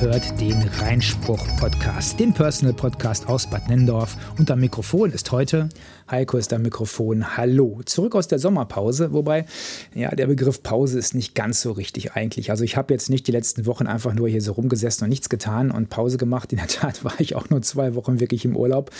Hört den Reinspruch-Podcast, den Personal-Podcast aus Bad Nendorf. Und am Mikrofon ist heute Heiko ist am Mikrofon. Hallo. Zurück aus der Sommerpause, wobei, ja, der Begriff Pause ist nicht ganz so richtig eigentlich. Also ich habe jetzt nicht die letzten Wochen einfach nur hier so rumgesessen und nichts getan und Pause gemacht. In der Tat war ich auch nur zwei Wochen wirklich im Urlaub.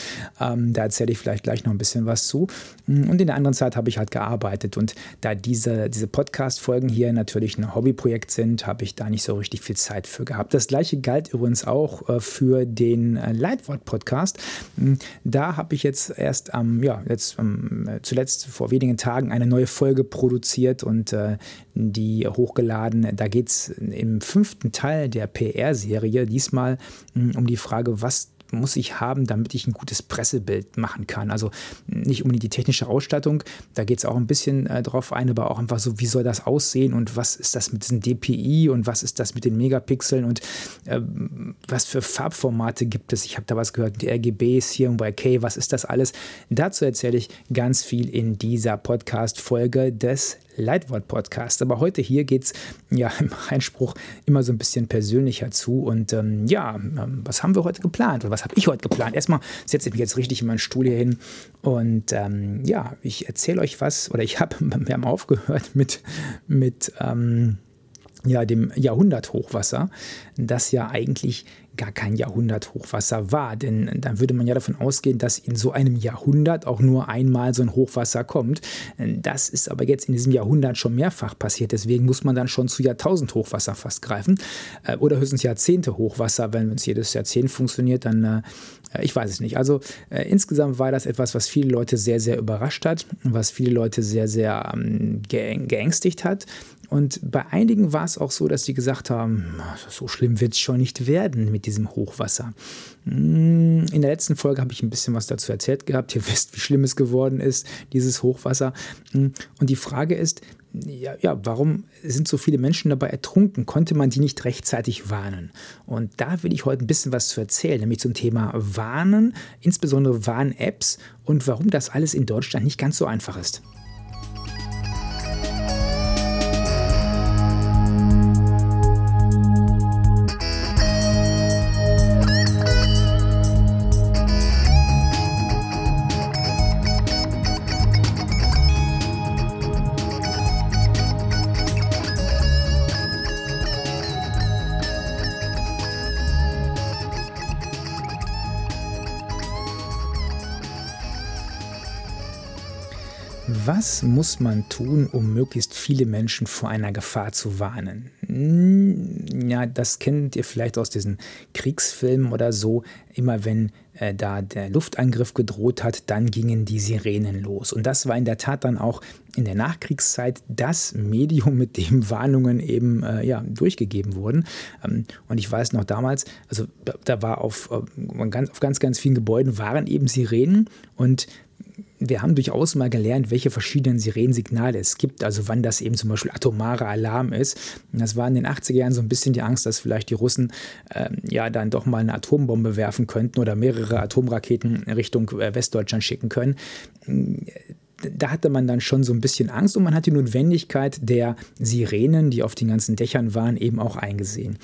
Ähm, da erzähle ich vielleicht gleich noch ein bisschen was zu. Und in der anderen Zeit habe ich halt gearbeitet. Und da diese, diese Podcast-Folgen hier natürlich ein Hobbyprojekt sind, habe ich da nicht so richtig viel Zeit für gehabt. Das gleiche galt übrigens auch äh, für den äh, Leitwort-Podcast. Da habe ich jetzt erst am, ja, jetzt ähm, zuletzt vor wenigen Tagen eine neue Folge produziert und äh, die hochgeladen. Da geht es im fünften Teil der PR-Serie diesmal hm, um die Frage, was muss ich haben, damit ich ein gutes Pressebild machen kann. Also nicht unbedingt die technische Ausstattung, da geht es auch ein bisschen äh, drauf ein, aber auch einfach so, wie soll das aussehen und was ist das mit diesem DPI und was ist das mit den Megapixeln und äh, was für Farbformate gibt es. Ich habe da was gehört, die RGBs hier und bei K, was ist das alles? Dazu erzähle ich ganz viel in dieser Podcast-Folge des Leitwort-Podcast. Aber heute hier geht es ja im Einspruch immer so ein bisschen persönlicher zu. Und ähm, ja, ähm, was haben wir heute geplant? Oder was habe ich heute geplant? Erstmal setze ich mich jetzt richtig in meinen Stuhl hier hin und ähm, ja, ich erzähle euch was. Oder ich habe, wir haben aufgehört mit, mit ähm, ja, dem Jahrhunderthochwasser, das ja eigentlich gar kein Jahrhunderthochwasser war. Denn dann würde man ja davon ausgehen, dass in so einem Jahrhundert auch nur einmal so ein Hochwasser kommt. Das ist aber jetzt in diesem Jahrhundert schon mehrfach passiert. Deswegen muss man dann schon zu Jahrtausend-Hochwasser fast greifen. Äh, oder höchstens Jahrzehnte-Hochwasser. Wenn es jedes Jahrzehnt funktioniert, dann, äh, ich weiß es nicht. Also äh, insgesamt war das etwas, was viele Leute sehr, sehr überrascht hat, was viele Leute sehr, sehr ähm, geängstigt hat. Und bei einigen war es auch so, dass sie gesagt haben, so schlimm wird es schon nicht werden mit diesem Hochwasser. Hm, in der letzten Folge habe ich ein bisschen was dazu erzählt gehabt. Ihr wisst, wie schlimm es geworden ist, dieses Hochwasser. Hm, und die Frage ist, ja, ja, warum sind so viele Menschen dabei ertrunken? Konnte man die nicht rechtzeitig warnen? Und da will ich heute ein bisschen was zu erzählen, nämlich zum Thema Warnen, insbesondere Warn-Apps und warum das alles in Deutschland nicht ganz so einfach ist. Was muss man tun, um möglichst viele Menschen vor einer Gefahr zu warnen? Hm, ja, das kennt ihr vielleicht aus diesen Kriegsfilmen oder so. Immer wenn äh, da der Luftangriff gedroht hat, dann gingen die Sirenen los. Und das war in der Tat dann auch in der Nachkriegszeit das Medium, mit dem Warnungen eben äh, ja, durchgegeben wurden. Ähm, und ich weiß noch damals, also da war auf, äh, ganz, auf ganz, ganz vielen Gebäuden waren eben Sirenen und wir haben durchaus mal gelernt, welche verschiedenen Sirenensignale es gibt, also wann das eben zum Beispiel atomarer Alarm ist. Das war in den 80er Jahren so ein bisschen die Angst, dass vielleicht die Russen äh, ja dann doch mal eine Atombombe werfen könnten oder mehrere Atomraketen Richtung äh, Westdeutschland schicken können da hatte man dann schon so ein bisschen Angst und man hat die Notwendigkeit der Sirenen, die auf den ganzen Dächern waren, eben auch eingesehen.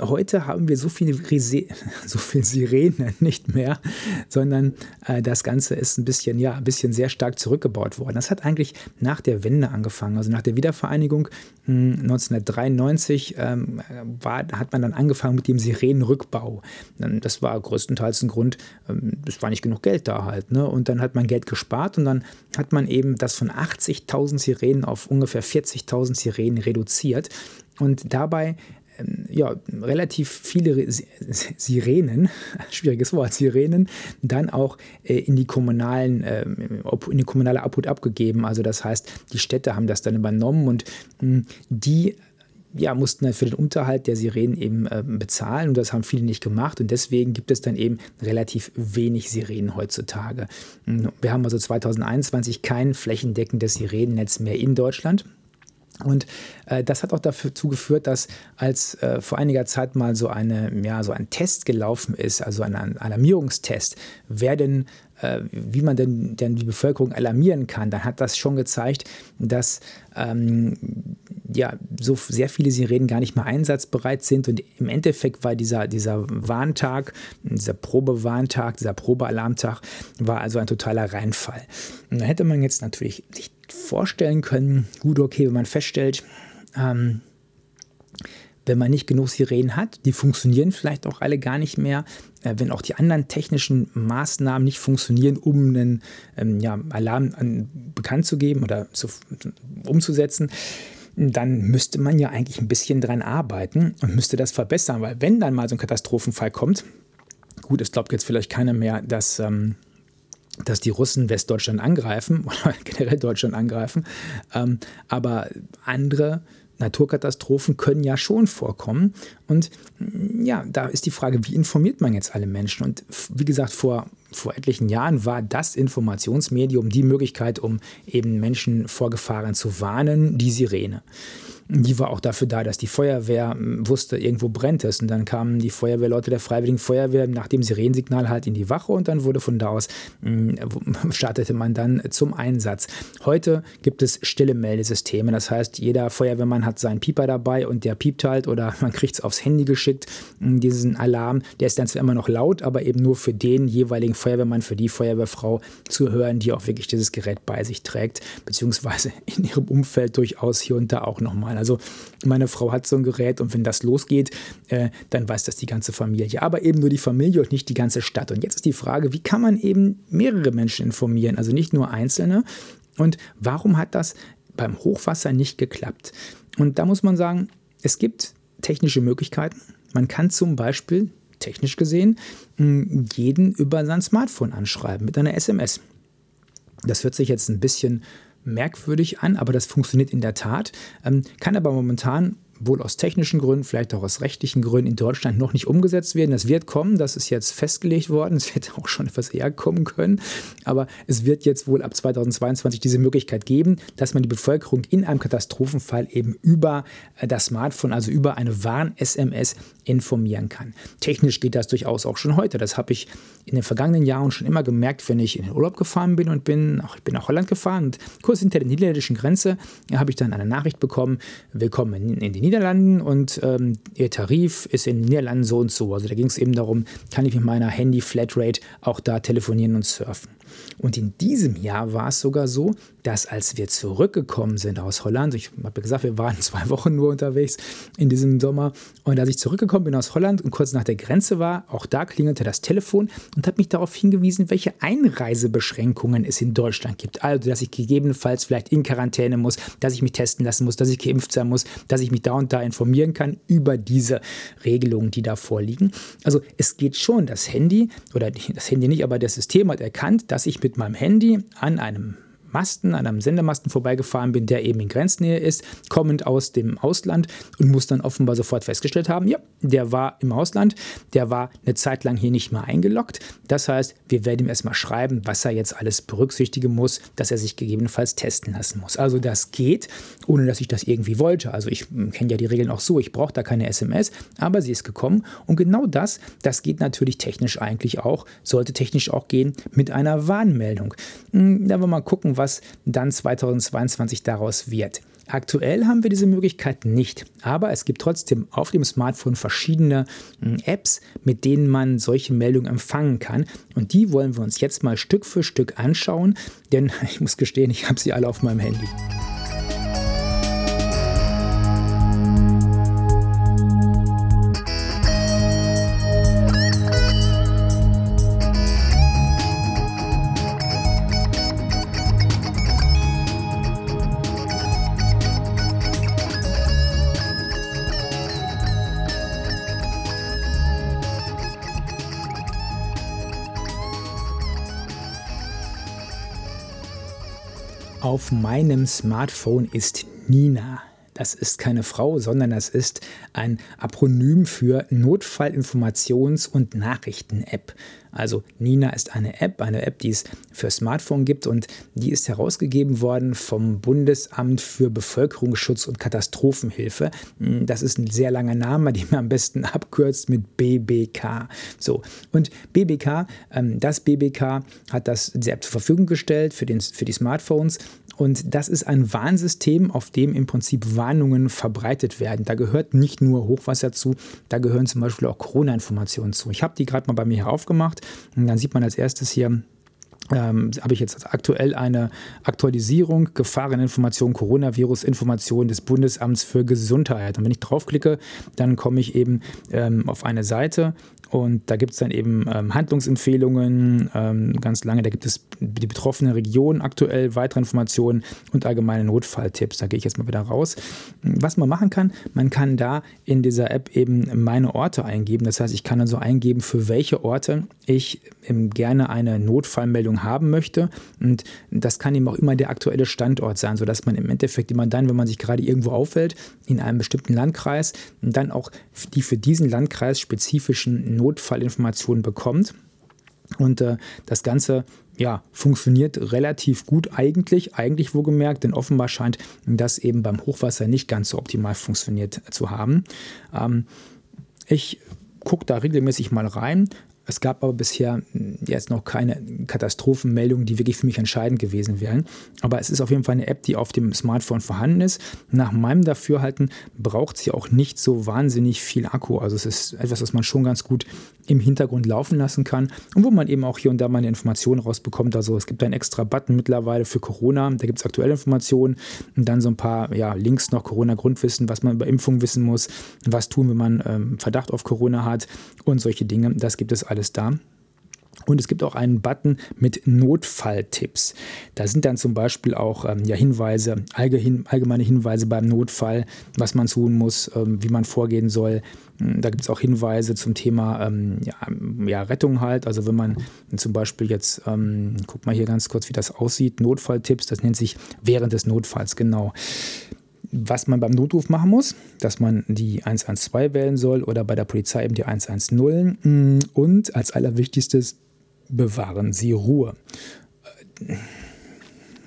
Heute haben wir so viele, so viel Sirenen nicht mehr, sondern äh, das Ganze ist ein bisschen, ja, ein bisschen sehr stark zurückgebaut worden. Das hat eigentlich nach der Wende angefangen, also nach der Wiedervereinigung 1993 ähm, war, hat man dann angefangen mit dem Sirenenrückbau. Das war größtenteils ein Grund, ähm, es war nicht genug Geld da halt. Ne? Und dann hat man Geld gespart und dann hat man eben das von 80.000 Sirenen auf ungefähr 40.000 Sirenen reduziert. Und dabei ähm, ja, relativ viele Sirenen, schwieriges Wort, Sirenen, dann auch äh, in die kommunalen, äh, in die kommunale Obhut abgegeben. Also das heißt, die Städte haben das dann übernommen und die ja, mussten dann für den Unterhalt der Sirenen eben äh, bezahlen und das haben viele nicht gemacht und deswegen gibt es dann eben relativ wenig Sirenen heutzutage. Wir haben also 2021 kein flächendeckendes Sirenennetz mehr in Deutschland. Und äh, das hat auch dazu geführt, dass als äh, vor einiger Zeit mal so, eine, ja, so ein Test gelaufen ist, also ein Alarmierungstest, wer denn, wie man denn, denn die Bevölkerung alarmieren kann, dann hat das schon gezeigt, dass ähm, ja so sehr viele Sirenen gar nicht mehr einsatzbereit sind. Und im Endeffekt war dieser, dieser Warntag, dieser Probewarntag, dieser Probealarmtag, war also ein totaler Reinfall. Und da hätte man jetzt natürlich sich vorstellen können, gut, okay, wenn man feststellt, ähm, wenn man nicht genug Sirenen hat, die funktionieren vielleicht auch alle gar nicht mehr, äh, wenn auch die anderen technischen Maßnahmen nicht funktionieren, um einen ähm, ja, Alarm an, bekannt zu geben oder zu, umzusetzen, dann müsste man ja eigentlich ein bisschen dran arbeiten und müsste das verbessern, weil wenn dann mal so ein Katastrophenfall kommt, gut, es glaubt jetzt vielleicht keiner mehr, dass, ähm, dass die Russen Westdeutschland angreifen oder generell Deutschland angreifen, ähm, aber andere Naturkatastrophen können ja schon vorkommen. Und ja, da ist die Frage, wie informiert man jetzt alle Menschen? Und wie gesagt, vor, vor etlichen Jahren war das Informationsmedium die Möglichkeit, um eben Menschen vor Gefahren zu warnen, die Sirene die war auch dafür da, dass die Feuerwehr hm, wusste, irgendwo brennt es. Und dann kamen die Feuerwehrleute der Freiwilligen Feuerwehr nach dem Sirensignal halt in die Wache und dann wurde von da aus, hm, startete man dann zum Einsatz. Heute gibt es stille Meldesysteme. Das heißt, jeder Feuerwehrmann hat seinen Pieper dabei und der piept halt oder man kriegt es aufs Handy geschickt, hm, diesen Alarm. Der ist dann zwar immer noch laut, aber eben nur für den jeweiligen Feuerwehrmann, für die Feuerwehrfrau zu hören, die auch wirklich dieses Gerät bei sich trägt, beziehungsweise in ihrem Umfeld durchaus hier und da auch nochmal sein. Also meine Frau hat so ein Gerät und wenn das losgeht, äh, dann weiß das die ganze Familie. Aber eben nur die Familie und nicht die ganze Stadt. Und jetzt ist die Frage, wie kann man eben mehrere Menschen informieren, also nicht nur Einzelne? Und warum hat das beim Hochwasser nicht geklappt? Und da muss man sagen, es gibt technische Möglichkeiten. Man kann zum Beispiel, technisch gesehen, jeden über sein Smartphone anschreiben mit einer SMS. Das hört sich jetzt ein bisschen merkwürdig an, aber das funktioniert in der Tat, ähm, kann aber momentan wohl aus technischen Gründen, vielleicht auch aus rechtlichen Gründen in Deutschland noch nicht umgesetzt werden. Das wird kommen, das ist jetzt festgelegt worden, es wird auch schon etwas eher kommen können, aber es wird jetzt wohl ab 2022 diese Möglichkeit geben, dass man die Bevölkerung in einem Katastrophenfall eben über äh, das Smartphone, also über eine Warn-SMS informieren kann. Technisch geht das durchaus auch schon heute. Das habe ich in den vergangenen Jahren schon immer gemerkt, wenn ich in den Urlaub gefahren bin und bin, auch ich bin nach Holland gefahren und kurz hinter der niederländischen Grenze habe ich dann eine Nachricht bekommen, willkommen in, in den Niederlanden und ähm, ihr Tarif ist in den Niederlanden so und so. Also da ging es eben darum, kann ich mit meiner Handy-Flatrate auch da telefonieren und surfen. Und in diesem Jahr war es sogar so, dass als wir zurückgekommen sind aus Holland, ich habe gesagt, wir waren zwei Wochen nur unterwegs in diesem Sommer, und als ich zurückgekommen bin aus Holland und kurz nach der Grenze war, auch da klingelte das Telefon und hat mich darauf hingewiesen, welche Einreisebeschränkungen es in Deutschland gibt. Also, dass ich gegebenenfalls vielleicht in Quarantäne muss, dass ich mich testen lassen muss, dass ich geimpft sein muss, dass ich mich da und da informieren kann über diese Regelungen, die da vorliegen. Also es geht schon, das Handy, oder das Handy nicht, aber das System hat erkannt, dass ich mit meinem Handy an einem Masten, an einem Sendemasten vorbeigefahren bin, der eben in Grenznähe ist, kommend aus dem Ausland und muss dann offenbar sofort festgestellt haben, ja, der war im Ausland, der war eine Zeit lang hier nicht mehr eingeloggt. Das heißt, wir werden ihm erstmal schreiben, was er jetzt alles berücksichtigen muss, dass er sich gegebenenfalls testen lassen muss. Also das geht, ohne dass ich das irgendwie wollte. Also ich hm, kenne ja die Regeln auch so, ich brauche da keine SMS, aber sie ist gekommen und genau das, das geht natürlich technisch eigentlich auch, sollte technisch auch gehen mit einer Warnmeldung. Hm, da wollen wir mal gucken, was was dann 2022 daraus wird. Aktuell haben wir diese Möglichkeit nicht, aber es gibt trotzdem auf dem Smartphone verschiedene hm, Apps, mit denen man solche Meldungen empfangen kann. Und die wollen wir uns jetzt mal Stück für Stück anschauen, denn ich muss gestehen, ich habe sie alle auf meinem Handy. Auf meinem Smartphone ist Nina. Das ist keine Frau, sondern das ist ein Apronym für Notfallinformations- und Nachrichten-App. Also Nina ist eine App, eine App, die es für Smartphone gibt und die ist herausgegeben worden vom Bundesamt für Bevölkerungsschutz und Katastrophenhilfe. Hm, das ist ein sehr langer Name, den man am besten abkürzt mit BBK. So, und BBK, ähm, das BBK hat das App zur Verfügung gestellt für, den, für die Smartphones Und das ist ein Warnsystem, auf dem im Prinzip Warnungen verbreitet werden. Da gehört nicht nur Hochwasser zu, da gehören zum Beispiel auch Corona-Informationen zu. Ich habe die gerade mal bei mir hier aufgemacht und dann sieht man als erstes hier ähm, habe ich jetzt aktuell eine Aktualisierung, Gefahreninformation, Coronavirus-Information des Bundesamts für Gesundheit. Und wenn ich draufklicke, dann komme ich eben ähm, auf eine Seite und da gibt es dann eben ähm, Handlungsempfehlungen, ähm, ganz lange. Da gibt es die betroffene Region aktuell, weitere Informationen und allgemeine Notfalltipps. Da gehe ich jetzt mal wieder raus. Was man machen kann, man kann da in dieser App eben meine Orte eingeben. Das heißt, ich kann also eingeben, für welche Orte ich ähm, gerne eine Notfallmeldung haben möchte. Und das kann eben auch immer der aktuelle Standort sein, sodass man im Endeffekt immer dann, wenn man sich gerade irgendwo aufhält, in einem bestimmten Landkreis, dann auch die für diesen Landkreis spezifischen Notfallinformationen bekommt. Und äh, das Ganze ja, funktioniert relativ gut eigentlich, eigentlich wo gemerkt, denn offenbar scheint das eben beim Hochwasser nicht ganz so optimal funktioniert zu haben. Ähm, ich gucke da regelmäßig mal rein, es gab aber bisher hm, jetzt noch keine Katastrophenmeldungen, die wirklich für mich entscheidend gewesen wären. Aber es ist auf jeden Fall eine App, die auf dem Smartphone vorhanden ist. Nach meinem Dafürhalten braucht sie auch nicht so wahnsinnig viel Akku. Also es ist etwas, was man schon ganz gut im Hintergrund laufen lassen kann und wo man eben auch hier und da mal eine Information rausbekommt. Also es gibt einen extra Button mittlerweile für Corona, da gibt es aktuelle Informationen und dann so ein paar ja, Links noch Corona-Grundwissen, was man über Impfung wissen muss, was tun, wenn man ähm, Verdacht auf Corona hat und solche Dinge. Das gibt es alles da. Und es gibt auch einen Button mit Notfalltipps. Da sind dann zum Beispiel auch ähm, ja, Hinweise, allgemeine Hinweise beim Notfall, was man tun muss, ähm, wie man vorgehen soll. Hm, da gibt es auch Hinweise zum Thema ähm, ja, ja, Rettung halt. Also wenn man zum Beispiel jetzt, ähm, guck mal hier ganz kurz, wie das aussieht, Notfalltipps, das nennt sich während des Notfalls, genau was man beim Notruf machen muss, dass man die 112 wählen soll oder bei der Polizei eben die 110 hm, und als allerwichtigstes bewahren Sie Ruhe.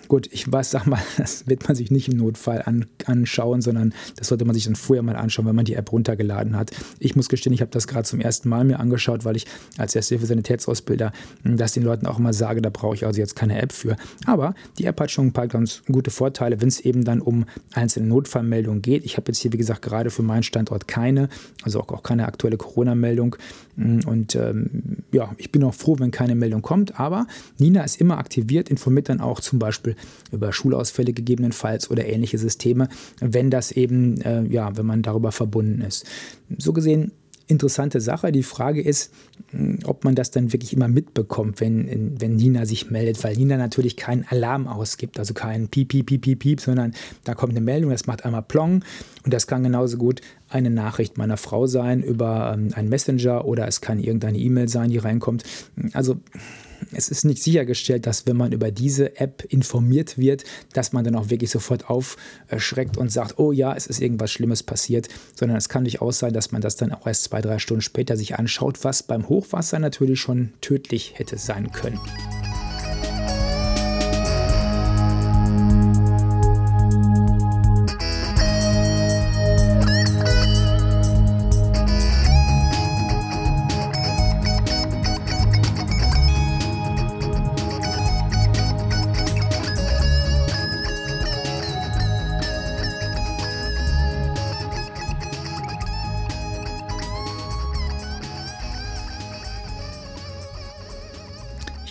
Gut, ich weiß, sag mal, das wird man sich nicht im Notfall an, anschauen, sondern das sollte man sich dann vorher mal anschauen, wenn man die App runtergeladen hat. Ich muss gestehen, ich habe das gerade zum ersten Mal mir angeschaut, weil ich als Ersthilfe-Sanitätsausbilder das den Leuten auch immer sage, da brauche ich also jetzt keine App für. Aber die App hat schon ein paar ganz gute Vorteile, wenn es eben dann um einzelne Notfallmeldungen geht. Ich habe jetzt hier, wie gesagt, gerade für meinen Standort keine, also auch, auch keine aktuelle Corona-Meldung. Und ähm, ja, ich bin auch froh, wenn keine Meldung kommt. Aber Nina ist immer aktiviert, informiert dann auch zum Beispiel über Schulausfälle gegebenenfalls oder ähnliche Systeme, wenn das eben, äh, ja, wenn man darüber verbunden ist. So gesehen interessante Sache. Die Frage ist, ob man das dann wirklich immer mitbekommt, wenn, wenn Nina sich meldet, weil Nina natürlich keinen Alarm ausgibt, also kein Piep, Piep, Piep, Piep, Piep, sondern da kommt eine Meldung, das macht einmal Plong und das kann genauso gut eine Nachricht meiner Frau sein über ähm, einen Messenger oder es kann irgendeine E-Mail sein, die reinkommt. Also es ist nicht sichergestellt, dass wenn man über diese App informiert wird, dass man dann auch wirklich sofort aufschreckt und sagt, oh ja, es ist irgendwas Schlimmes passiert, sondern es kann durchaus sein, dass man das dann auch erst zwei, drei Stunden später sich anschaut, was beim Hochwasser natürlich schon tödlich hätte sein können.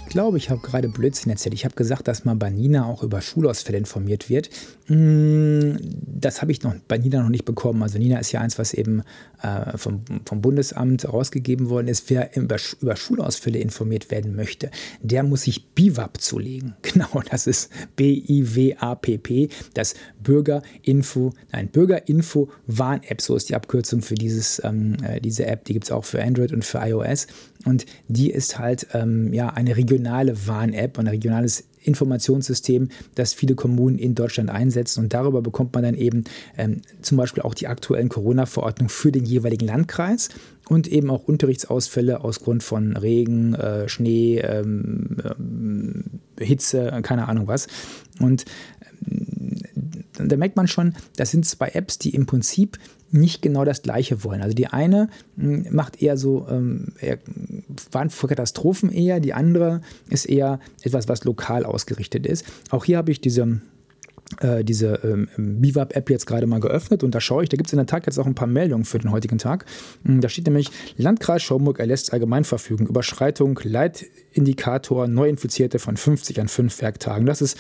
Glaube, ich habe gerade Blödsinn erzählt. Ich habe gesagt, dass man bei Nina auch über Schulausfälle informiert wird. Mm, das habe ich noch bei Nina noch nicht bekommen. Also Nina ist ja eins, was eben äh, vom, vom Bundesamt rausgegeben worden ist. Wer über, über Schulausfälle informiert werden möchte, der muss sich BIWAP zulegen. Genau, das ist B-I-W-A-P-P, das Bürgerinfo, nein, Bürgerinfo Warn-App, so ist die Abkürzung für dieses, ähm, äh, diese App. Die gibt es auch für Android und für iOS. Und die ist halt ähm, ja, eine regionale Warn-App ein regionales Informationssystem, das viele Kommunen in Deutschland einsetzen. Und darüber bekommt man dann eben ähm, zum Beispiel auch die aktuellen Corona-Verordnungen für den jeweiligen Landkreis und eben auch Unterrichtsausfälle aus Grund von Regen, äh, Schnee, ähm, äh, Hitze, keine Ahnung was. Und da merkt man schon, das sind zwei Apps, die im Prinzip nicht genau das Gleiche wollen. Also die eine hm, macht eher so, ähm, warnt vor Katastrophen eher, die andere ist eher etwas, was lokal ausgerichtet ist. Auch hier habe ich diese äh, diese ähm, Bivap-App jetzt gerade mal geöffnet und da schaue ich, da gibt es in der Tag jetzt auch ein paar Meldungen für den heutigen Tag. Hm, da steht nämlich, Landkreis Schaumburg erlässt Allgemeinverfügung, Überschreitung, Leitindikator, Neuinfizierte von 50 an 5 Werktagen. Das ist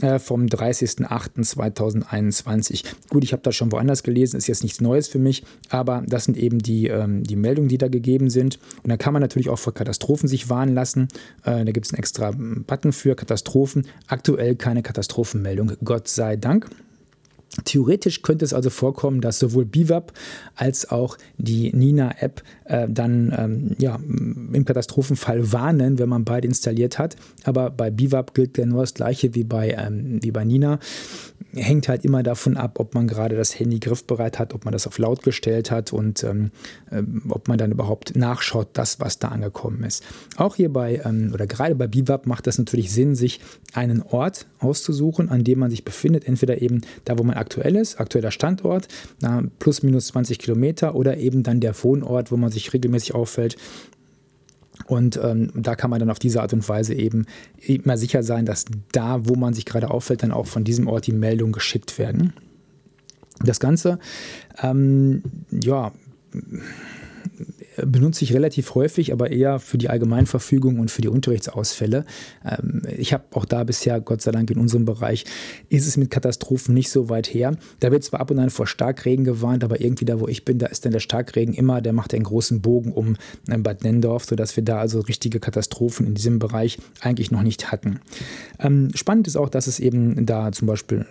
äh, vom 30.08.2021. Gut, ich habe das schon woanders gelesen, ist jetzt nichts Neues für mich, aber das sind eben die, ähm, die Meldungen, die da gegeben sind. Und da kann man natürlich auch vor Katastrophen sich warnen lassen. Äh, da gibt es einen extra Button für Katastrophen. Aktuell keine Katastrophenmeldung, Gott sei Dank. Theoretisch könnte es also vorkommen, dass sowohl BIVAP als auch die Nina-App äh, dann ähm, ja, im Katastrophenfall warnen, wenn man beide installiert hat. Aber bei BIVAP gilt ja nur das Gleiche wie bei, ähm, wie bei Nina. Hängt halt immer davon ab, ob man gerade das Handy griffbereit hat, ob man das auf laut gestellt hat und ähm, äh, ob man dann überhaupt nachschaut, das, was da angekommen ist. Auch hier bei, ähm, oder gerade bei BIVAP macht das natürlich Sinn, sich einen Ort auszusuchen, an dem man sich befindet. Entweder eben da, wo man aktuell ist, aktueller Standort, na, plus minus 20 Kilometer oder eben dann der Wohnort, wo man sich regelmäßig auffällt. Und ähm, da kann man dann auf diese Art und Weise eben immer sicher sein, dass da, wo man sich gerade auffällt, dann auch von diesem Ort die Meldungen geschickt werden. Das Ganze, ähm, ja, benutze ich relativ häufig, aber eher für die Allgemeinverfügung und für die Unterrichtsausfälle. Ähm, ich habe auch da bisher, Gott sei Dank in unserem Bereich, ist es mit Katastrophen nicht so weit her. Da wird zwar ab und an vor Starkregen gewarnt, aber irgendwie da, wo ich bin, da ist dann der Starkregen immer, der macht einen großen Bogen um ähm, Bad Nendorf, sodass wir da also richtige Katastrophen in diesem Bereich eigentlich noch nicht hatten. Ähm, spannend ist auch, dass es eben da zum Beispiel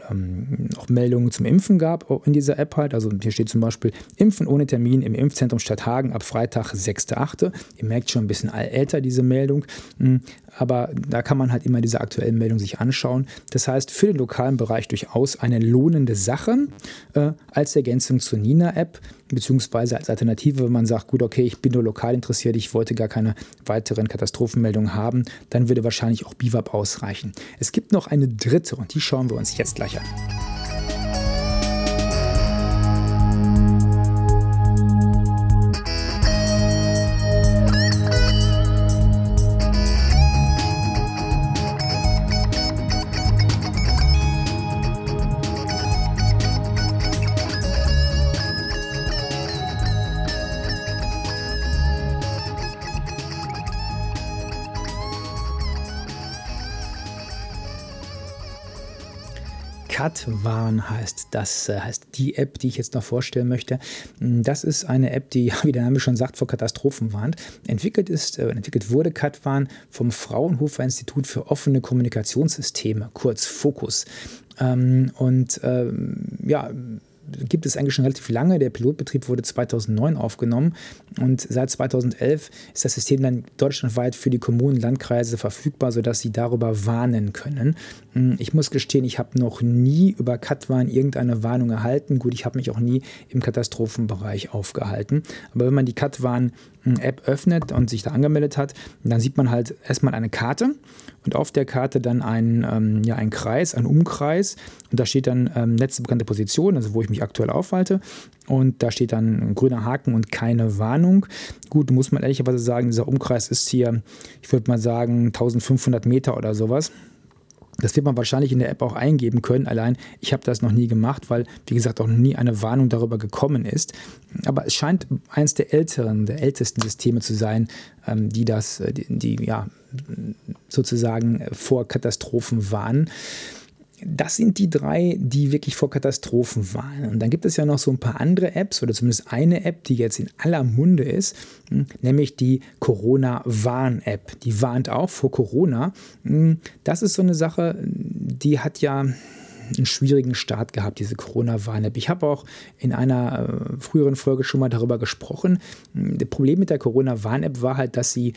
auch Meldungen zum Impfen gab in dieser App halt. Also hier steht zum Beispiel Impfen ohne Termin im Impfzentrum Stadthagen ab Freitag Freitag, 6.8. Ihr merkt schon ein bisschen älter diese Meldung, hm, aber da kann man halt immer diese aktuellen Meldungen sich anschauen. Das heißt, für den lokalen Bereich durchaus eine lohnende Sache äh, als Ergänzung zur Nina-App, beziehungsweise als Alternative, wenn man sagt, gut, okay, ich bin nur lokal interessiert, ich wollte gar keine weiteren Katastrophenmeldungen haben, dann würde wahrscheinlich auch Biwab ausreichen. Es gibt noch eine dritte und die schauen wir uns jetzt gleich an. Katwarn heißt das, äh, heißt die App, die ich jetzt noch vorstellen möchte. Mm, das ist eine App, die, wie der Name schon sagt, vor Katastrophen warnt. Entwickelt, ist, äh, entwickelt wurde Katwarn vom Fraunhofer Institut für offene Kommunikationssysteme, kurz Fokus. Ähm, und ähm, ja, gibt es eigentlich schon relativ lange. Der Pilotbetrieb wurde 2009 aufgenommen und seit 2011 ist das System dann deutschlandweit für die Kommunen, Landkreise verfügbar, sodass sie darüber warnen können. Hm, ich muss gestehen, ich habe noch nie über Katwan irgendeine Warnung erhalten. Gut, ich habe mich auch nie im Katastrophenbereich aufgehalten. Aber wenn man die Katwan App öffnet und sich da angemeldet hat, dann sieht man halt erstmal eine Karte und auf der Karte dann ein, ähm, ja, ein Kreis, ein Umkreis und da steht dann ähm, letzte bekannte Position, also wo ich mich aktuell aufhalte und da steht dann ein grüner Haken und keine Warnung. Gut, muss man ehrlicherweise sagen, dieser Umkreis ist hier, ich würde mal sagen, 1500 Meter oder sowas. Das wird man wahrscheinlich in der App auch eingeben können. Allein ich habe das noch nie gemacht, weil, wie gesagt, auch noch nie eine Warnung darüber gekommen ist. Aber es scheint eines der älteren, der ältesten Systeme zu sein, ähm, die das, äh, die, die ja sozusagen vor Katastrophen warnen das sind die drei, die wirklich vor Katastrophen warnen. Und dann gibt es ja noch so ein paar andere Apps oder zumindest eine App, die jetzt in aller Munde ist, hm, nämlich die Corona-Warn-App. Die warnt auch vor Corona. Hm, das ist so eine Sache, die hat ja einen schwierigen Start gehabt, diese Corona-Warn-App. Ich habe auch in einer äh, früheren Folge schon mal darüber gesprochen. Das Problem mit der Corona-Warn-App war halt, dass sie,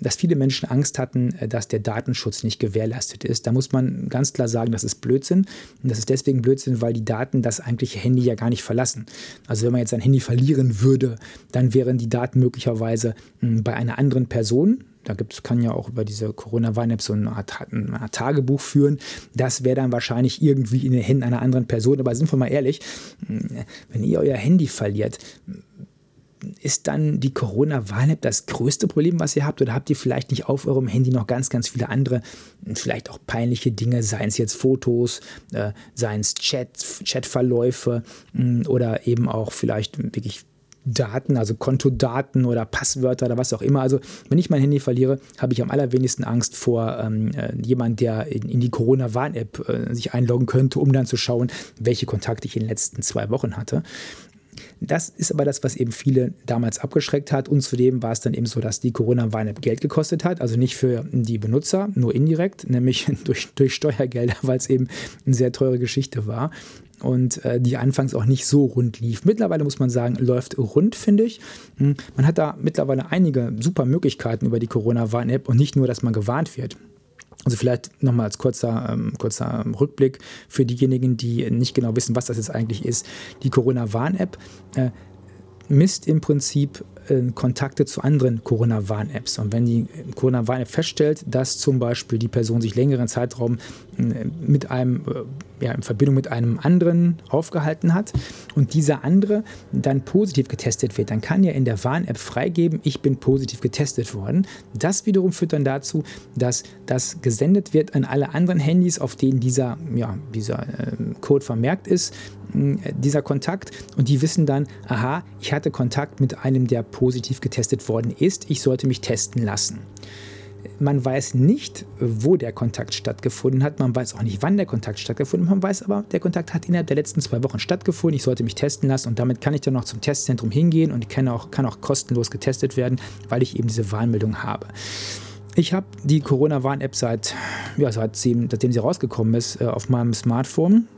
dass viele Menschen Angst hatten, äh, dass der Datenschutz nicht gewährleistet ist. Da muss man ganz klar sagen, das ist Blödsinn. Und das ist deswegen Blödsinn, weil die Daten das eigentliche Handy ja gar nicht verlassen. Also wenn man jetzt ein Handy verlieren würde, dann wären die Daten möglicherweise bei einer anderen Person da gibt's, kann ja auch über diese Corona-Warn-App so eine Art, eine Art, Tagebuch führen. Das wäre dann wahrscheinlich irgendwie in den Händen einer anderen Person. Aber sind wir mal ehrlich, wenn ihr euer Handy verliert, ist dann die Corona-Warn-App das größte Problem, was ihr habt? Oder habt ihr vielleicht nicht auf eurem Handy noch ganz, ganz viele andere, vielleicht auch peinliche Dinge, seien es jetzt Fotos, äh, seien es Chat, Chatverläufe mh, oder eben auch vielleicht wirklich Daten, also Kontodaten oder Passwörter oder was auch immer. Also wenn ich mein Handy verliere, habe ich am allerwenigsten Angst vor ähm, äh, jemand, der in, in die Corona-Warn-App äh, sich einloggen könnte, um dann zu schauen, welche Kontakte ich in den letzten zwei Wochen hatte. Das ist aber das, was eben viele damals abgeschreckt hat. Und zudem war es dann eben so, dass die Corona-Warn-App Geld gekostet hat. Also nicht für die Benutzer, nur indirekt, nämlich durch, durch Steuergelder, weil es eben eine sehr teure Geschichte war und äh, die anfangs auch nicht so rund lief. Mittlerweile muss man sagen, läuft rund, finde ich. Hm, man hat da mittlerweile einige super Möglichkeiten über die Corona-Warn-App und nicht nur, dass man gewarnt wird. Also vielleicht nochmal als kurzer, ähm, kurzer Rückblick für diejenigen, die nicht genau wissen, was das jetzt eigentlich ist. Die Corona-Warn-App äh, misst im Prinzip äh, Kontakte zu anderen Corona-Warn-Apps. Und wenn die Corona-Warn-App feststellt, dass zum Beispiel die Person sich längeren Zeitraum äh, mit einem, äh, ja, in Verbindung mit einem anderen aufgehalten hat und dieser andere dann positiv getestet wird, dann kann ja in der Warn-App freigeben, ich bin positiv getestet worden. Das wiederum führt dann dazu, dass das gesendet wird an alle anderen Handys, auf denen dieser, ja, dieser äh, Code vermerkt ist, dieser Kontakt und die wissen dann, aha, ich hatte Kontakt mit einem, der positiv getestet worden ist, ich sollte mich testen lassen. Man weiß nicht, wo der Kontakt stattgefunden hat. Man weiß auch nicht, wann der Kontakt stattgefunden hat. Man weiß aber, der Kontakt hat innerhalb der letzten zwei Wochen stattgefunden. Ich sollte mich testen lassen und damit kann ich dann noch zum Testzentrum hingehen und kann auch, kann auch kostenlos getestet werden, weil ich eben diese Warnmeldung habe. Ich habe die Corona-Warn-App seit, ja, seit, seitdem sie rausgekommen ist, äh, auf meinem Smartphone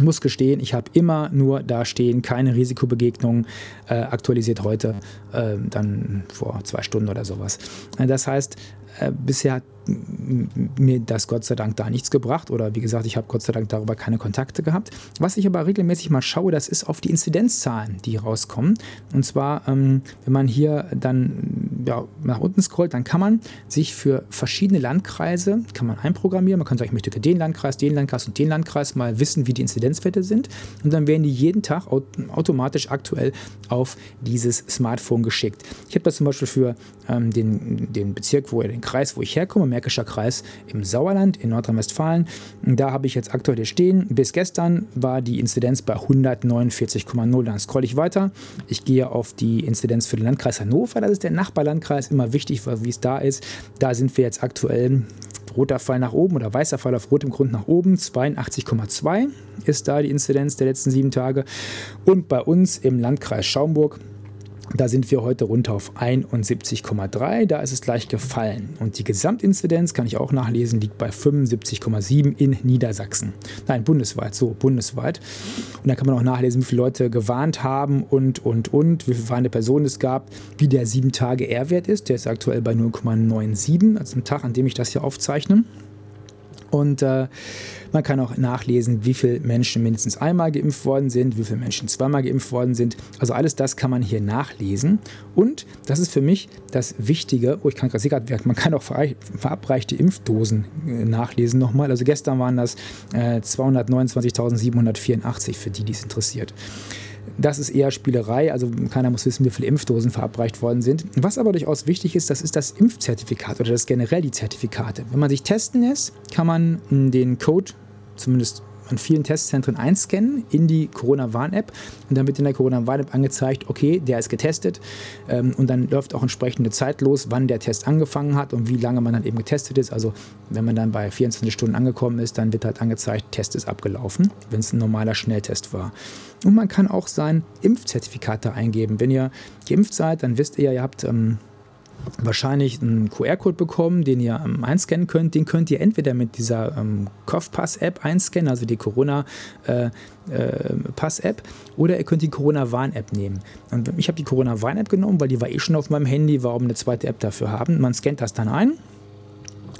muss gestehen, ich habe immer nur da stehen, keine Risikobegegnung, äh, aktualisiert heute, äh, dann vor zwei Stunden oder sowas. Das heißt, äh, bisher hat mir das Gott sei Dank da nichts gebracht oder wie gesagt, ich habe Gott sei Dank darüber keine Kontakte gehabt. Was ich aber regelmäßig mal schaue, das ist auf die Inzidenzzahlen, die rauskommen. Und zwar, ähm, wenn man hier dann ja, nach unten scrollt, dann kann man sich für verschiedene Landkreise, kann man einprogrammieren, man kann sagen, ich möchte den Landkreis, den Landkreis und den Landkreis mal wissen, wie die Inzidenzwerte sind. Und dann werden die jeden Tag automatisch aktuell auf dieses Smartphone geschickt. Ich habe das zum Beispiel für ähm, den, den Bezirk, wo den Kreis, wo ich herkomme, Märkischer Kreis im Sauerland in Nordrhein-Westfalen. Da habe ich jetzt aktuell stehen. Bis gestern war die Inzidenz bei 149,0. Dann scrolle ich weiter. Ich gehe auf die Inzidenz für den Landkreis Hannover. Das ist der Nachbarlandkreis. Immer wichtig, wie es da ist. Da sind wir jetzt aktuell roter Fall nach oben oder weißer Fall auf rotem Grund nach oben. 82,2 ist da die Inzidenz der letzten sieben Tage. Und bei uns im Landkreis Schaumburg da sind wir heute runter auf 71,3. Da ist es gleich gefallen. Und die Gesamtinzidenz, kann ich auch nachlesen, liegt bei 75,7 in Niedersachsen. Nein, bundesweit, so, bundesweit. Und da kann man auch nachlesen, wie viele Leute gewarnt haben und, und, und, wie viele warnende Personen es gab, wie der 7-Tage-R-Wert ist. Der ist aktuell bei 0,97, also am Tag, an dem ich das hier aufzeichne. Und äh, man kann auch nachlesen, wie viele Menschen mindestens einmal geimpft worden sind, wie viele Menschen zweimal geimpft worden sind. Also alles das kann man hier nachlesen. Und das ist für mich das Wichtige, oh, ich kann gerade man kann auch verabreichte Impfdosen äh, nachlesen nochmal. Also gestern waren das äh, 229.784 für die, die es interessiert. Das ist eher Spielerei, also keiner muss wissen, wie viele Impfdosen verabreicht worden sind. Was aber durchaus wichtig ist, das ist das Impfzertifikat oder das generell die Zertifikate. Wenn man sich testen lässt, kann man den Code, zumindest an vielen Testzentren einscannen in die Corona-Warn-App und dann wird in der Corona-Warn-App angezeigt, okay, der ist getestet ähm, und dann läuft auch entsprechende Zeit los, wann der Test angefangen hat und wie lange man dann eben getestet ist. Also wenn man dann bei 24 Stunden angekommen ist, dann wird halt angezeigt, Test ist abgelaufen, wenn es ein normaler Schnelltest war. Und man kann auch sein Impfzertifikat da eingeben. Wenn ihr geimpft seid, dann wisst ihr, ihr habt ähm, wahrscheinlich einen QR-Code bekommen, den ihr ähm, einscannen könnt. Den könnt ihr entweder mit dieser ähm, Kopfpass-App einscannen, also die Corona-Pass-App, äh, äh, oder ihr könnt die Corona-Warn-App nehmen. Und ich habe die Corona-Warn-App genommen, weil die war eh schon auf meinem Handy, warum eine zweite App dafür haben. Man scannt das dann ein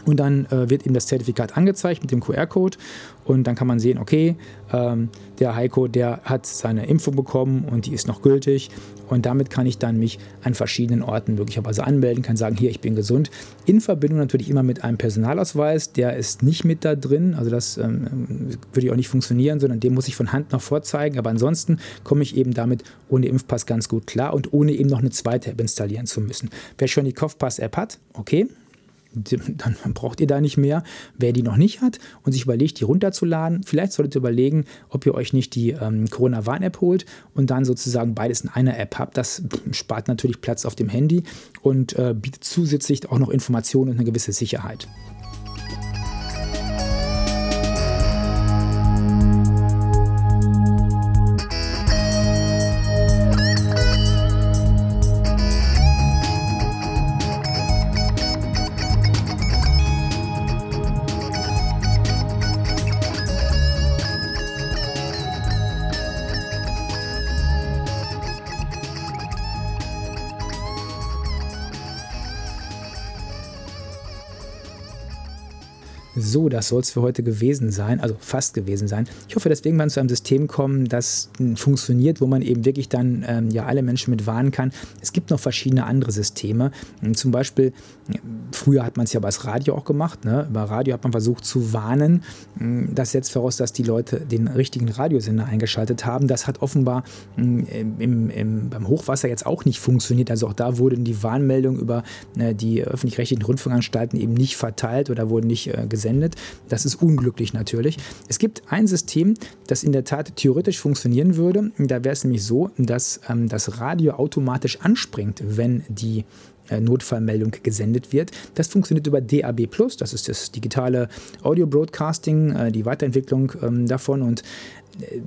Und dann äh, wird ihm das Zertifikat angezeigt mit dem QR-Code und dann kann man sehen, okay, ähm, der Heiko, der hat seine Impfung bekommen und die ist noch gültig. Und damit kann ich dann mich an verschiedenen Orten möglicherweise anmelden, kann sagen, hier, ich bin gesund. In Verbindung natürlich immer mit einem Personalausweis, der ist nicht mit da drin, also das ähm, würde auch nicht funktionieren, sondern den muss ich von Hand noch vorzeigen, aber ansonsten komme ich eben damit ohne Impfpass ganz gut klar und ohne eben noch eine zweite App installieren zu müssen. Wer schon die Kopfpass-App hat, okay, dann braucht ihr da nicht mehr. Wer die noch nicht hat und sich überlegt, die runterzuladen, vielleicht solltet ihr überlegen, ob ihr euch nicht die ähm, Corona-Warn-App holt und dann sozusagen beides in einer App habt. Das spart natürlich Platz auf dem Handy und äh, bietet zusätzlich auch noch Informationen und eine gewisse Sicherheit. So, das soll es für heute gewesen sein, also fast gewesen sein. Ich hoffe, deswegen wir zu einem System kommen, das hm, funktioniert, wo man eben wirklich dann ähm, ja alle Menschen mit warnen kann. Es gibt noch verschiedene andere Systeme. Hm, zum Beispiel, früher hat man es ja über das Radio auch gemacht. Ne? Über Radio hat man versucht zu warnen. Hm, das setzt voraus, dass die Leute den richtigen Radiosender eingeschaltet haben. Das hat offenbar im, im, beim Hochwasser jetzt auch nicht funktioniert. Also auch da wurden die Warnmeldungen über äh, die öffentlich-rechtlichen Rundfunkanstalten eben nicht verteilt oder wurden nicht äh, gesendet gesendet. Das ist unglücklich natürlich. Es gibt ein System, das in der Tat theoretisch funktionieren würde. Da wäre es nämlich so, dass ähm, das Radio automatisch anspringt, wenn die äh, Notfallmeldung gesendet wird. Das funktioniert über DAB+, das ist das digitale Audio Broadcasting, äh, die Weiterentwicklung ähm, davon und äh,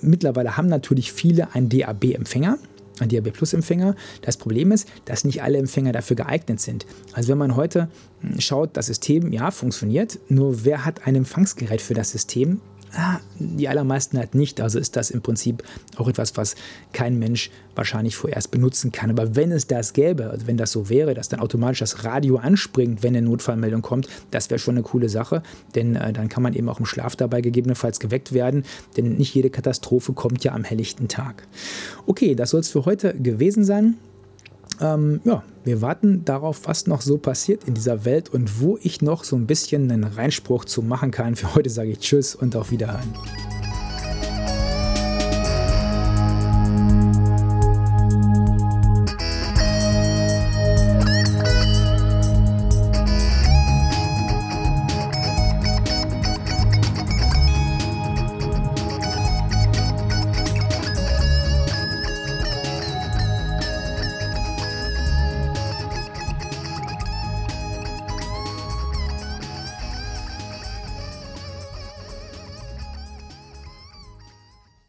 mittlerweile haben natürlich viele einen DAB-Empfänger DAB Plus Empfänger. Das Problem ist, dass nicht alle Empfänger dafür geeignet sind. Also wenn man heute hm, schaut, das System, ja, funktioniert, nur wer hat ein Empfangsgerät für das System? Ah, die allermeisten halt nicht. Also ist das im Prinzip auch etwas, was kein Mensch wahrscheinlich vorerst benutzen kann. Aber wenn es das gäbe, also wenn das so wäre, dass dann automatisch das Radio anspringt, wenn eine Notfallmeldung kommt, das wäre schon eine coole Sache. Denn äh, dann kann man eben auch im Schlaf dabei gegebenenfalls geweckt werden. Denn nicht jede Katastrophe kommt ja am helllichten Tag. Okay, das soll es für heute gewesen sein. Ähm, ja, wir warten darauf, was noch so passiert in dieser Welt und wo ich noch so ein bisschen einen Reinspruch zu machen kann. Für heute sage ich Tschüss und auf Wiederhören.